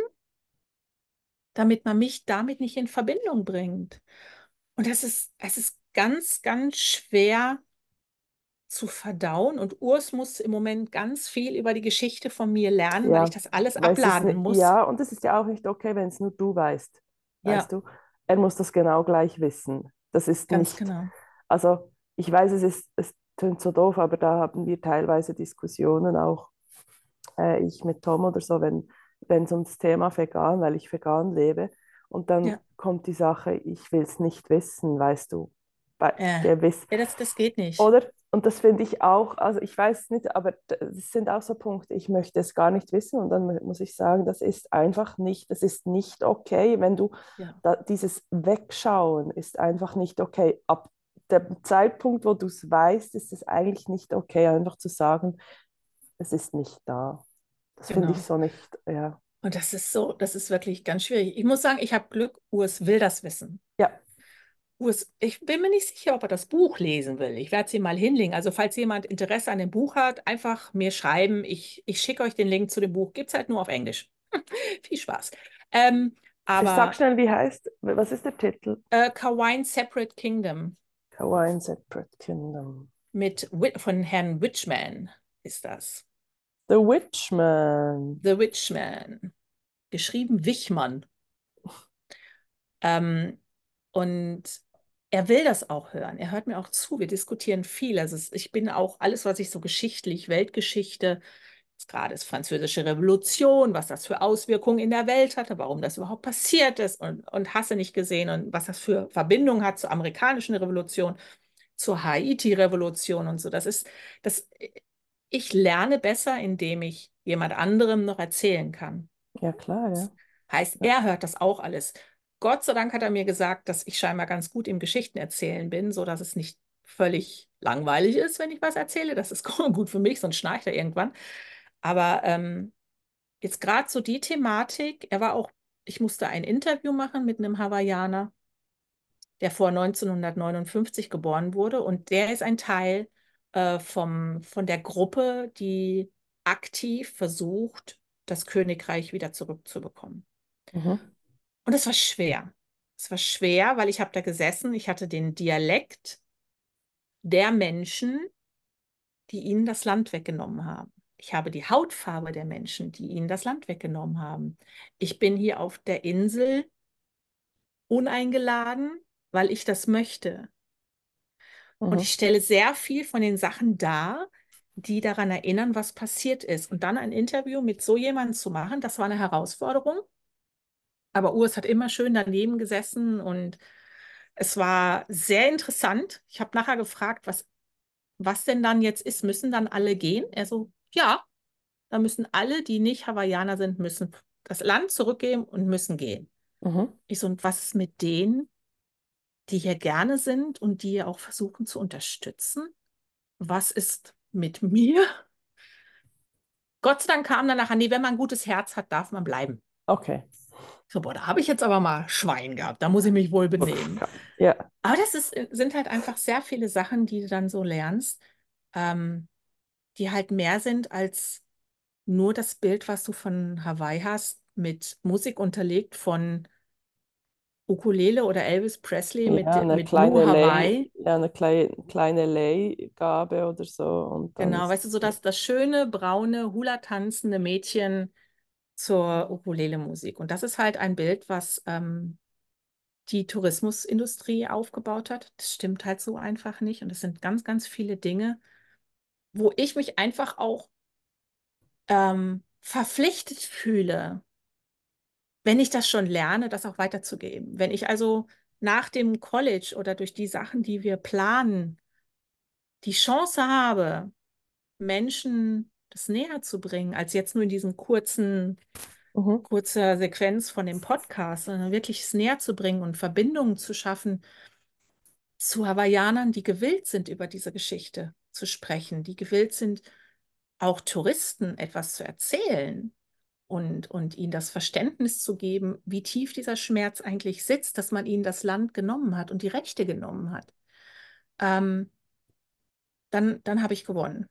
damit man mich damit nicht in Verbindung bringt? Und das ist, es ist ganz, ganz schwer zu verdauen. Und Urs muss im Moment ganz viel über die Geschichte von mir lernen, Ja, weil ich das alles abladen nicht, muss. ja, und es ist ja auch nicht okay, wenn es nur du weißt, Ja, weißt du? Er muss das genau gleich wissen. Das ist ganz nicht, genau. also ich weiß, es ist, es klingt so doof, aber da haben wir teilweise Diskussionen auch, äh, ich mit Tom oder so, wenn wenn es ums Thema vegan, weil ich vegan lebe, und dann Ja, kommt die Sache, ich will es nicht wissen, weißt du, weil äh, der Wiss, ja das, das geht nicht. oder? Und das finde ich auch, also ich weiß nicht, aber es sind auch so Punkte, ich möchte es gar nicht wissen und dann muss ich sagen, das ist einfach nicht, das ist nicht okay, wenn du Ja, da, dieses Wegschauen ist einfach nicht okay. Ab dem Zeitpunkt, wo du es weißt, ist es eigentlich nicht okay, einfach zu sagen, es ist nicht da. Das finde ich genau. so nicht, ja. Und das ist so, das ist wirklich ganz schwierig. Ich muss sagen, ich habe Glück, Urs will das wissen. Ja, Ich bin mir nicht sicher, ob er das Buch lesen will. Ich werde es ihm mal hinlegen. Also falls jemand Interesse an dem Buch hat, einfach mir schreiben. Ich, ich schicke euch den Link zu dem Buch. Gibt es halt nur auf Englisch. <laughs> Viel Spaß. Ähm, ich sag aber schnell, wie heißt, was ist der Titel? äh, Kawine Separate Kingdom Hawaiian Separate Kingdom. mit, von Herrn Witchman ist das. The Witchman. The Witchman. Geschrieben Wichmann. <laughs> Ähm, und er will das auch hören. Er hört mir auch zu. Wir diskutieren viel. Also ich bin auch alles, was ich so geschichtlich, Weltgeschichte, gerade ist Französische Revolution, was das für Auswirkungen in der Welt hatte, warum das überhaupt passiert ist und, und hasse nicht gesehen und was das für Verbindungen hat zur amerikanischen Revolution, zur Haiti-Revolution und so. Das ist, das, ich lerne besser, indem ich jemand anderem noch erzählen kann. Ja, klar, ja. Heißt, er hört das auch alles. Gott sei Dank hat er mir gesagt, dass ich scheinbar ganz gut im Geschichten erzählen bin, so dass es nicht völlig langweilig ist, wenn ich was erzähle. Das ist <laughs> gut für mich, sonst schnarcht er irgendwann. Aber ähm, jetzt gerade so die Thematik, er war auch, ich musste ein Interview machen mit einem Hawaiianer, der vor 1959 geboren wurde und der ist ein Teil äh, vom, von der Gruppe, die aktiv versucht, das Königreich wieder zurückzubekommen. Mhm. Und es war schwer. Es war schwer, weil ich habe da gesessen, ich hatte den Dialekt der Menschen, die ihnen das Land weggenommen haben. Ich habe die Hautfarbe der Menschen, die ihnen das Land weggenommen haben. Ich bin hier auf der Insel uneingeladen, weil ich das möchte. Und Mhm. ich stelle sehr viel von den Sachen dar, die daran erinnern, was passiert ist. Und dann ein Interview mit so jemandem zu machen, das war eine Herausforderung. Aber Urs hat immer schön daneben gesessen und es war sehr interessant. Ich habe nachher gefragt, was, was denn dann jetzt ist. Müssen dann alle gehen? Er so, ja, da müssen alle, die nicht Hawaiianer sind, müssen das Land zurückgeben und müssen gehen. Mhm. Ich so, und was ist mit denen, die hier gerne sind und die auch versuchen zu unterstützen? Was ist mit mir? Gott sei Dank kam dann nachher, nee, wenn man ein gutes Herz hat, darf man bleiben. Okay. So, boah, da habe ich jetzt aber mal Schwein gehabt. Da muss ich mich wohl benehmen. Ja, Aber das ist, sind halt einfach sehr viele Sachen, die du dann so lernst, ähm, die halt mehr sind als nur das Bild, was du von Hawaii hast, mit Musik unterlegt von Ukulele oder Elvis Presley mit, ja, mit kleine Lay, Hawaii. ja, eine kleine, kleine Leihgabe oder so. Genau, weißt du, so das, das schöne, braune, Hula-tanzende Mädchen zur Ukulele-Musik. Und das ist halt ein Bild, was ähm, die Tourismusindustrie aufgebaut hat. Das stimmt halt so einfach nicht. Und es sind ganz, ganz viele Dinge, wo ich mich einfach auch ähm, verpflichtet fühle, wenn ich das schon lerne, das auch weiterzugeben. Wenn ich also nach dem College oder durch die Sachen, die wir planen, die Chance habe, Menschen das näher zu bringen, als jetzt nur in diesen kurzen, mhm. kurzer Sequenz von dem Podcast, sondern wirklich es näher zu bringen und Verbindungen zu schaffen zu Hawaiianern, die gewillt sind, über diese Geschichte zu sprechen, die gewillt sind, auch Touristen etwas zu erzählen und, und ihnen das Verständnis zu geben, wie tief dieser Schmerz eigentlich sitzt, dass man ihnen das Land genommen hat und die Rechte genommen hat, ähm, dann, dann habe ich gewonnen.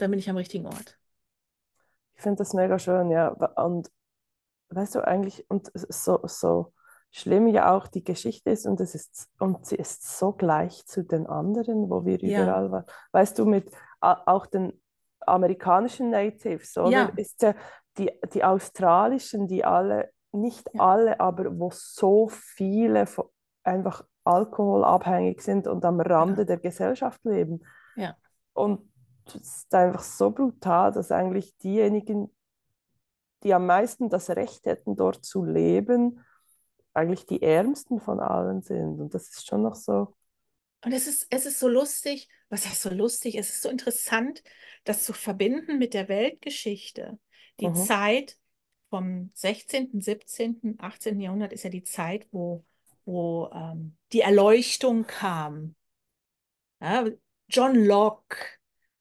Dann bin ich am richtigen Ort. Ich finde das mega schön, ja. Und weißt du eigentlich, und so, so schlimm ja auch die Geschichte ist, und es ist, und sie ist so gleich zu den anderen, wo wir Ja. überall waren. Weißt du, mit auch den amerikanischen Natives, oder? Ja. Ist ja die, die australischen, die alle, nicht Ja. alle, aber wo so viele einfach alkoholabhängig sind und am Rande der Gesellschaft leben. Ja. Und es ist einfach so brutal, dass eigentlich diejenigen, die am meisten das Recht hätten, dort zu leben, eigentlich die Ärmsten von allen sind. Und das ist schon noch so. Und es ist, es ist so lustig, was heißt so lustig? Es ist so interessant, das zu verbinden mit der Weltgeschichte. Die Mhm. Zeit vom 16., 17., 18. Jahrhundert ist ja die Zeit, wo, wo ähm, die Erleuchtung kam. Ja, John Locke,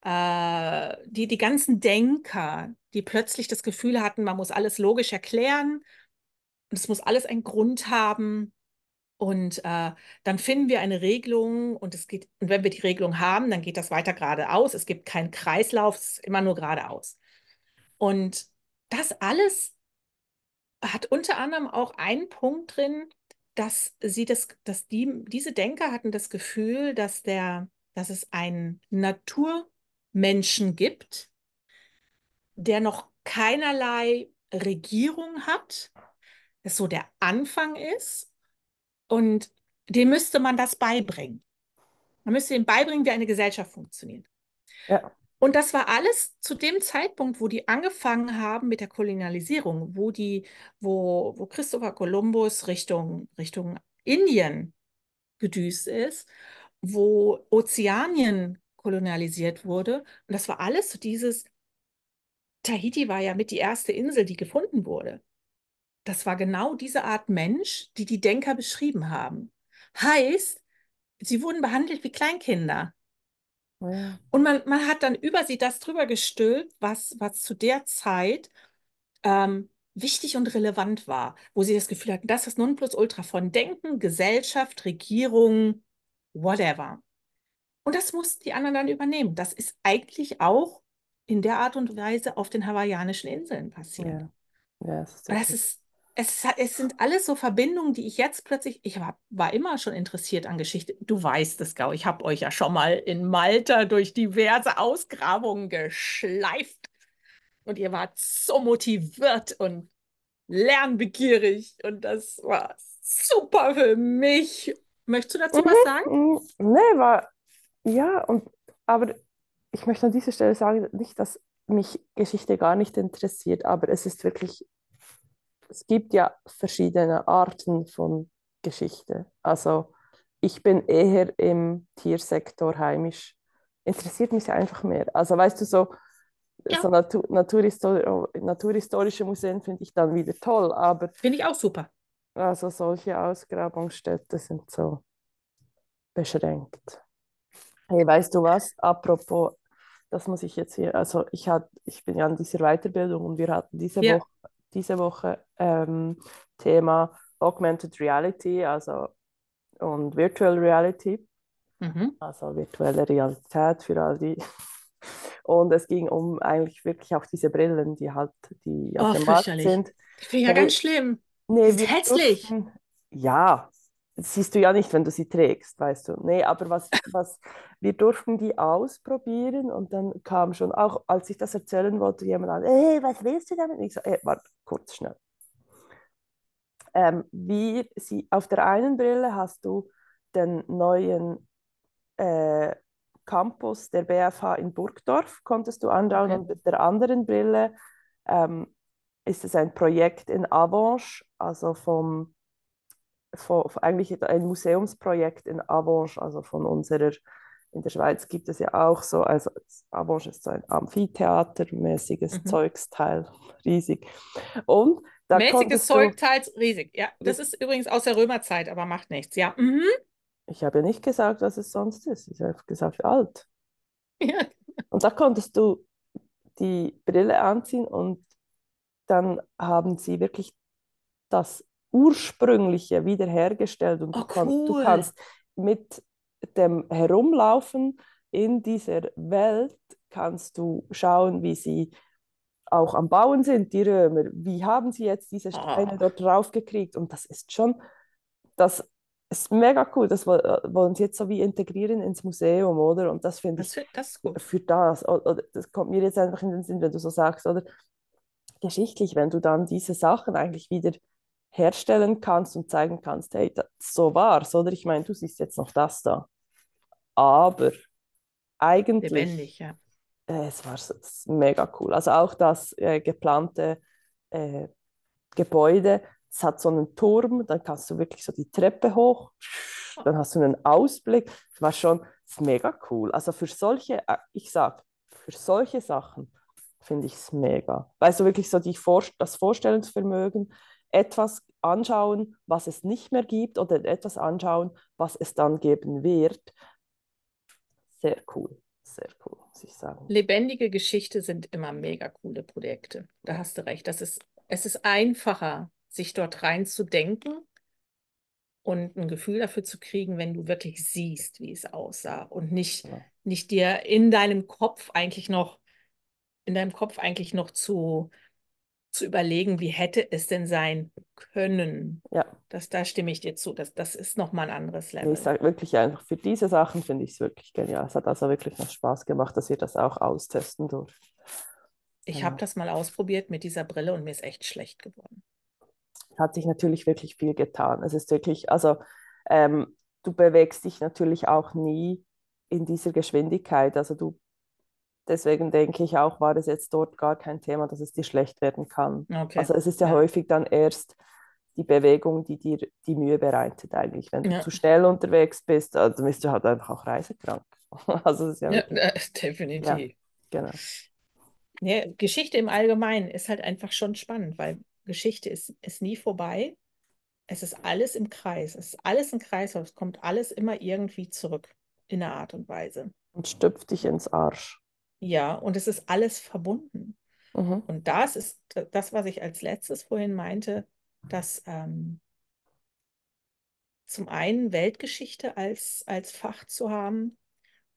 äh, die, die ganzen Denker, die plötzlich das Gefühl hatten, man muss alles logisch erklären und es muss alles einen Grund haben. Und äh, dann finden wir eine Regelung und es geht, und wenn wir die Regelung haben, dann geht das weiter geradeaus. Es gibt keinen Kreislauf, es ist immer nur geradeaus. Und das alles hat unter anderem auch einen Punkt drin, dass sie das, dass die, diese Denker hatten das Gefühl, dass der, dass es einen Naturmenschen gibt, der noch keinerlei Regierung hat, das so der Anfang ist und dem müsste man das beibringen. Man müsste ihm beibringen, wie eine Gesellschaft funktioniert. Ja. Und das war alles zu dem Zeitpunkt, wo die angefangen haben mit der Kolonialisierung, wo die, wo, wo Christopher Columbus Richtung, Richtung Indien gedüst ist, wo Ozeanien kolonialisiert wurde. Und das war alles so dieses, Tahiti war ja mit die erste Insel, die gefunden wurde. Das war genau diese Art Mensch, die die Denker beschrieben haben. Heißt, sie wurden behandelt wie Kleinkinder. Ja. Und man, man hat dann über sie das drüber gestülpt, was, was zu der Zeit ähm, wichtig und relevant war, wo sie das Gefühl hatten, das ist Nonplusultra von Denken, Gesellschaft, Regierung, whatever. Und das mussten die anderen dann übernehmen. Das ist eigentlich auch in der Art und Weise auf den hawaiianischen Inseln passiert. Ja. Ja, es ist das ist, es, es sind alles so Verbindungen, die ich jetzt plötzlich, ich war, war immer schon interessiert an Geschichte. Du weißt es, Gau, ich habe euch ja schon mal in Malta durch diverse Ausgrabungen geschleift. Und ihr wart so motiviert und lernbegierig. Und das war super für mich. Möchtest du dazu was sagen? Mm, Nee, war, ja, und, aber ich möchte an dieser Stelle sagen, nicht, dass mich Geschichte gar nicht interessiert, aber es ist wirklich, es gibt ja verschiedene Arten von Geschichte. Also ich bin eher im Tiersektor heimisch, interessiert mich einfach mehr. Also weißt du, so, Ja. so Natur, Naturhistor naturhistorische Museen finde ich dann wieder toll, aber Finde ich auch super. also solche Ausgrabungsstätte sind so beschränkt. Hey, weißt du was? Apropos, das muss ich jetzt hier, also ich, hat, ich bin ja an dieser Weiterbildung und wir hatten diese Ja. Woche, diese Woche ähm, Thema Augmented Reality, also und Virtual Reality, Mhm. also virtuelle Realität für all die. Und es ging um eigentlich wirklich auch diese Brillen, die halt, die Oh, auf dem Markt sind. Ich finde ja Hey, ganz schlimm. Nee, Ist wir hässlich. durften, ja, das siehst du ja nicht, wenn du sie trägst, weißt du. Nee, aber was, <laughs> was, wir durften die ausprobieren und dann kam schon, auch als ich das erzählen wollte, jemand an, hey, was willst du damit? Ich so, hey, warte, kurz, schnell. Ähm, wir, sie, auf der einen Brille hast du den neuen äh, Campus der BFH in Burgdorf, konntest du anschauen, Okay. und mit der anderen Brille ähm, ist es ein Projekt in Avanche, also vom, von, von- eigentlich ein Museumsprojekt in Avanche, also von unserer, in der Schweiz gibt es ja auch so, also Avanche ist so ein Amphitheatermäßiges Mhm. Zeugsteil, riesig. Und da Mäßiges konntest du, Zeug, teils riesig. Ja, das ist übrigens aus der Römerzeit, aber macht nichts. Ja. Mhm. ich habe ja nicht gesagt, was es sonst ist, ich habe gesagt, alt. <laughs> Ja. Und da konntest du die Brille anziehen und dann haben sie wirklich das Ursprüngliche wiederhergestellt und Oh, du, kon du kannst mit dem Herumlaufen in dieser Welt kannst du schauen, wie sie auch am Bauen sind, die Römer. Wie haben sie jetzt diese Steine Oh, dort drauf gekriegt? Und das ist schon, das ist mega cool. Das wollen sie jetzt so wie integrieren ins Museum, oder? Und das finde ich das, das ist gut. für das, oder, das kommt mir jetzt einfach in den Sinn, wenn du so sagst, oder geschichtlich, wenn du dann diese Sachen eigentlich wieder herstellen kannst und zeigen kannst, hey, das, so war's, oder? Ich meine, du siehst jetzt noch das da. Aber eigentlich, Lebendig, ja. äh, es war es mega cool. Also auch das äh, geplante äh, Gebäude, es hat so einen Turm, dann kannst du wirklich so die Treppe hoch, dann hast du einen Ausblick. Das war schon ist mega cool. Also für solche, äh, ich sag, für solche Sachen finde ich es mega. Weißt du, wirklich so die Vor das Vorstellungsvermögen, etwas anschauen, was es nicht mehr gibt oder etwas anschauen, was es dann geben wird. Sehr cool, sehr cool, muss ich sagen. Lebendige Geschichte sind immer mega coole Projekte. Da hast du recht. Das ist, es ist einfacher, sich dort reinzudenken und ein Gefühl dafür zu kriegen, wenn du wirklich siehst, wie es aussah und nicht, Ja. nicht dir in deinem Kopf eigentlich noch, in deinem Kopf eigentlich noch zu, zu überlegen, wie hätte es denn sein können. Ja, Das, da stimme ich dir zu. Das, das ist nochmal ein anderes Level. ich sage wirklich einfach, für diese Sachen finde ich es wirklich genial. Es hat also wirklich noch Spaß gemacht, dass wir das auch austesten durften. Ich Genau. habe das mal ausprobiert mit dieser Brille und mir ist echt schlecht geworden. Hat sich natürlich wirklich viel getan. Es ist wirklich, also ähm, du bewegst dich natürlich auch nie in dieser Geschwindigkeit. Also du, deswegen denke ich auch, war es jetzt dort gar kein Thema, dass es dir schlecht werden kann. Okay. Also es ist ja, Ja. häufig dann erst die Bewegung, die dir die Mühe bereitet eigentlich. Wenn du Ja. zu schnell unterwegs bist, also dann bist du halt einfach auch reisekrank. <laughs> Also es ist ja, Ja, äh, definitiv. genau. Geschichte im Allgemeinen ist halt einfach schon spannend, weil Geschichte ist, ist nie vorbei. Es ist alles im Kreis. Es ist alles ein Kreislauf. Es kommt alles immer irgendwie zurück in einer Art und Weise. Und stüpft dich ins Arsch. Ja, und es ist alles verbunden. Mhm. Und das ist das, was ich als letztes vorhin meinte, dass ähm, zum einen Weltgeschichte als, als Fach zu haben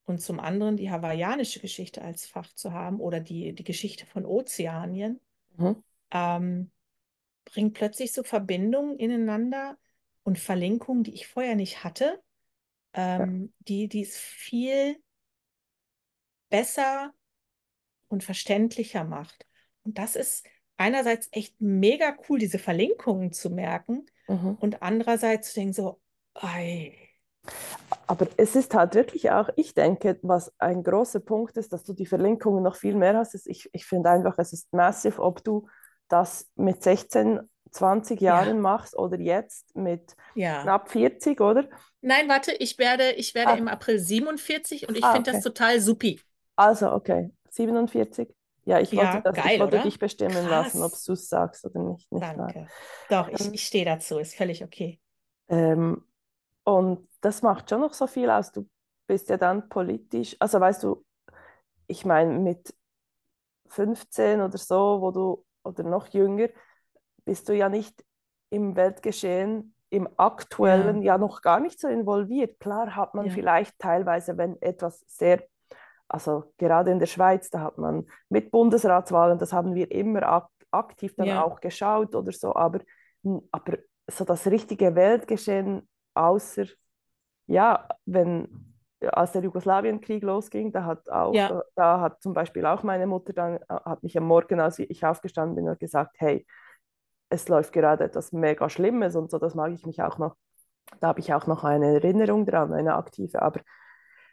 und zum anderen die hawaiianische Geschichte als Fach zu haben oder die, die Geschichte von Ozeanien, Mhm. ähm, bringt plötzlich so Verbindungen ineinander und Verlinkungen, die ich vorher nicht hatte, ähm, die, die es viel besser und verständlicher macht. Und das ist einerseits echt mega cool, diese Verlinkungen zu merken Mhm. und andererseits zu denken so, ei, Aber es ist halt wirklich auch, ich denke, was ein großer Punkt ist, dass du die Verlinkungen noch viel mehr hast. Ist, ich ich finde einfach, es ist massiv, ob du das mit 16, 20 Jahren machst oder jetzt mit ja. knapp 40, oder? Nein, warte, ich werde, ich werde Ah. im April 47 und ich Ah, finde das okay. total supi. Also, okay, 47. Ja, ich wollte, Ja, das, ich geil, wollte oder? dich bestimmen lassen, ob Krass. du es sagst oder nicht. nicht wahr? Danke. Doch, ich, Ähm, ich stehe dazu, ist völlig okay. Ähm, und das macht schon noch so viel aus. Du bist ja dann politisch, also weißt du, ich meine, mit 15 oder so, wo du, oder noch jünger, bist du ja nicht im Weltgeschehen, im aktuellen, ja noch gar nicht so involviert. Klar hat man Ja. vielleicht teilweise, wenn etwas sehr, also gerade in der Schweiz, da hat man mit Bundesratswahlen, das haben wir immer ak aktiv dann Ja. auch geschaut oder so, aber, aber so das richtige Weltgeschehen, außer, ja, wenn als der Jugoslawienkrieg losging, da hat auch, Ja. da hat zum Beispiel auch meine Mutter dann, äh, hat mich am Morgen, als ich aufgestanden bin, gesagt, hey, es läuft gerade etwas mega Schlimmes und so, das mag ich mich auch noch, da habe ich auch noch eine Erinnerung dran, eine aktive, aber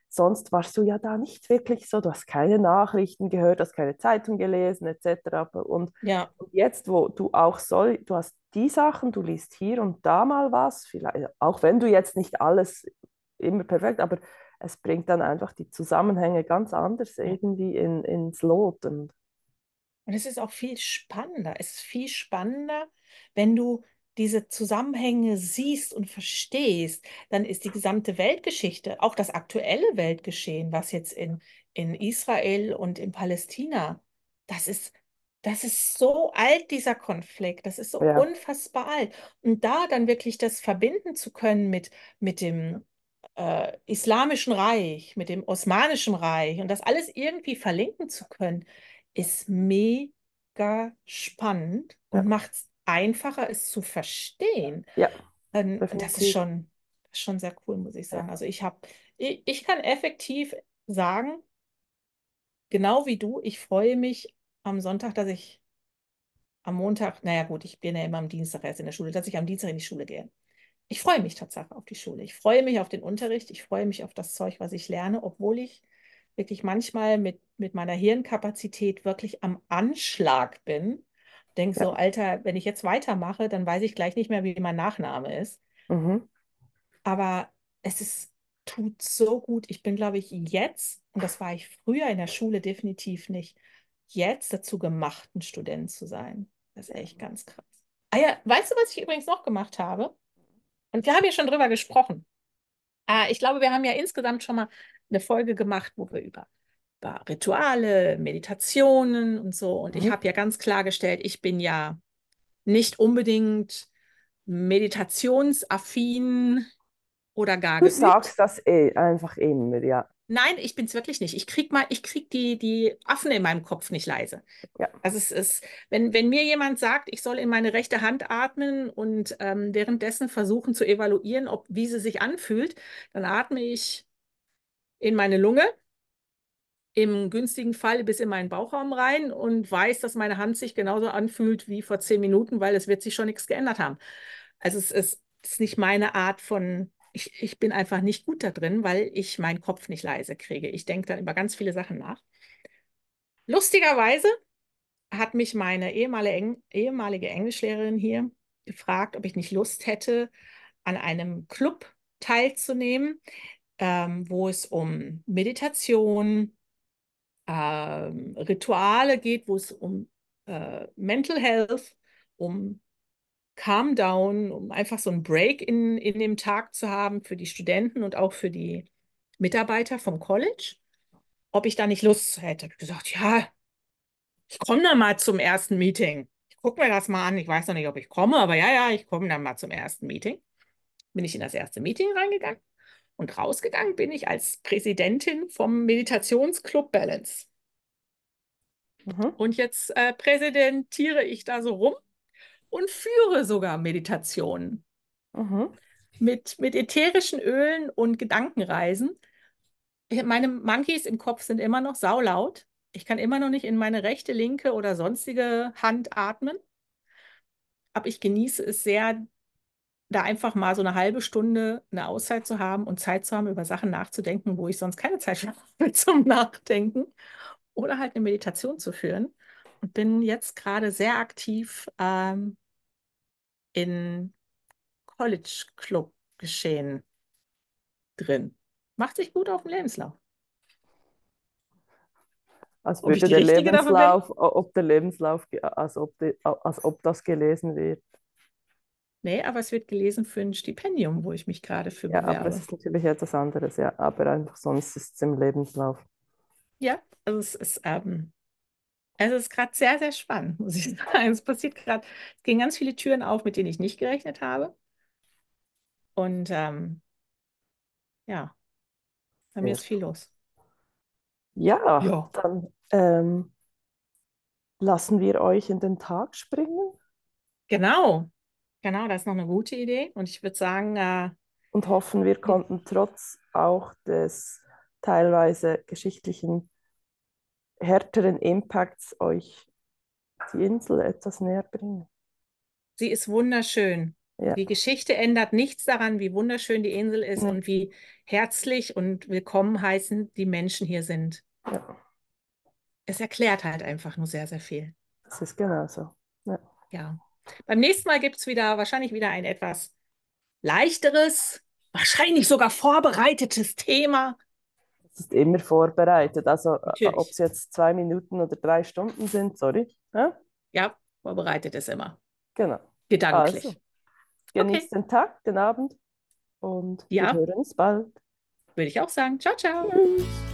sonst warst du ja da nicht wirklich so, du hast keine Nachrichten gehört, hast keine Zeitung gelesen etc. Und, Ja, und jetzt, wo du auch soll, du hast die Sachen, du liest hier und da mal was, vielleicht, auch wenn du jetzt nicht alles immer perfekt, aber es bringt dann einfach die Zusammenhänge ganz anders irgendwie in, ins Lot. Und und es ist auch viel spannender. Es ist viel spannender, wenn du diese Zusammenhänge siehst und verstehst, dann ist die gesamte Weltgeschichte, auch das aktuelle Weltgeschehen, was jetzt in, in Israel und in Palästina, das ist, das ist so alt, dieser Konflikt, das ist so Ja. unfassbar alt. Und da dann wirklich das verbinden zu können mit, mit dem äh, Islamischen Reich, mit dem Osmanischen Reich und das alles irgendwie verlinken zu können, ist mega spannend Ja. und macht es einfacher, es zu verstehen. Ja, Ähm, das ist schon, schon sehr cool, muss ich Ja. sagen. Also ich habe, ich, ich kann effektiv sagen, genau wie du, ich freue mich am Sonntag, dass ich am Montag, naja gut, ich bin ja immer am Dienstag erst in der Schule, dass ich am Dienstag in die Schule gehe. Ich freue mich tatsächlich auf die Schule. Ich freue mich auf den Unterricht. Ich freue mich auf das Zeug, was ich lerne, obwohl ich wirklich manchmal mit, mit meiner Hirnkapazität wirklich am Anschlag bin. Denke so, Ja. Alter, wenn ich jetzt weitermache, dann weiß ich gleich nicht mehr, wie mein Nachname ist. Mhm. Aber es ist, tut so gut. Ich bin, glaube ich, jetzt, und das war ich früher in der Schule definitiv nicht, jetzt dazu gemacht, ein Student zu sein. Das ist echt ganz krass. Ah ja, weißt du, was ich übrigens noch gemacht habe? Und wir haben ja schon drüber gesprochen. Ah, ich glaube, wir haben ja insgesamt schon mal eine Folge gemacht, wo wir über, über Rituale, Meditationen und so. Und ich Mhm. habe ja ganz klargestellt, ich bin ja nicht unbedingt meditationsaffin oder gar Du geübt. sagst das eh einfach immer, ja. Nein, ich bin es wirklich nicht. Ich krieg mal, ich krieg die, die Affen in meinem Kopf nicht leise. Ja. Also es ist, wenn, wenn mir jemand sagt, ich soll in meine rechte Hand atmen und ähm, währenddessen versuchen zu evaluieren, ob, wie sie sich anfühlt, dann atme ich in meine Lunge, im günstigen Fall bis in meinen Bauchraum rein und weiß, dass meine Hand sich genauso anfühlt wie vor zehn Minuten, weil es wird sich schon nichts geändert haben. Also es ist, es ist nicht meine Art von, ich, ich bin einfach nicht gut da drin, weil ich meinen Kopf nicht leise kriege. Ich denke dann über ganz viele Sachen nach. Lustigerweise hat mich meine ehemalige, ehemalige Englischlehrerin hier gefragt, ob ich nicht Lust hätte, an einem Club teilzunehmen, ähm, wo es um Meditation, Rituale geht, wo es um äh, Mental Health, um Calm Down, um einfach so einen Break in, in dem Tag zu haben für die Studenten und auch für die Mitarbeiter vom College, ob ich da nicht Lust hätte. Ich gesagt, ja, ich komme dann mal zum ersten Meeting. Ich gucke mir das mal an. Ich weiß noch nicht, ob ich komme, aber ja, ja, ich komme dann mal zum ersten Meeting. Bin ich in das erste Meeting reingegangen und rausgegangen bin ich als Präsidentin vom Meditationsclub Balance. Mhm. Und jetzt äh, präsidentiere ich da so rum und führe sogar Meditationen Mhm. mit, mit ätherischen Ölen und Gedankenreisen. Meine Monkeys im Kopf sind immer noch saulaut. Ich kann immer noch nicht in meine rechte, linke oder sonstige Hand atmen. Aber ich genieße es sehr, da einfach mal so eine halbe Stunde eine Auszeit zu haben und Zeit zu haben, über Sachen nachzudenken, wo ich sonst keine Zeit <laughs> habe zum Nachdenken. Oder halt eine Meditation zu führen. Und bin jetzt gerade sehr aktiv ähm, in College Club geschehen drin. Macht sich gut auf dem Lebenslauf. Als würde der? Lebenslauf, ob der Lebenslauf, als ob, die, als ob das gelesen wird. Nee, aber es wird gelesen für ein Stipendium, wo ich mich gerade für Ja, aber bewerbe. es ist natürlich etwas anderes, ja. Aber einfach sonst ist es im Lebenslauf. Ja, also es ist, ähm, es ist gerade sehr, sehr spannend, muss ich <laughs> sagen. Es passiert gerade, es gehen ganz viele Türen auf, mit denen ich nicht gerechnet habe. Und ähm, ja, bei mir Sehr ist viel los. Ja, Ja, dann ähm, lassen wir euch in den Tag springen genau. Genau, das ist noch eine gute Idee. Und ich würde sagen, äh, und hoffen, wir konnten trotz auch des teilweise geschichtlichen härteren Impacts euch die Insel etwas näher bringen. sie ist wunderschön. Ja, Die Geschichte ändert nichts daran, wie wunderschön die Insel ist nee, und wie herzlich und willkommen heißen die Menschen hier sind. ja, Es erklärt halt einfach nur sehr, sehr viel. das ist genauso. Ja. Ja. Beim nächsten Mal gibt es wieder wahrscheinlich wieder ein etwas leichteres, wahrscheinlich sogar vorbereitetes Thema. Es ist immer vorbereitet. Also, äh, ob es jetzt zwei Minuten oder drei Stunden sind, sorry. Ja? Ja, vorbereitet ist immer. Genau. Gedanklich. Also, Genießt den Tag, den Abend und Ja. wir hören uns bald. Würde ich auch sagen. Ciao, ciao. Tschüss.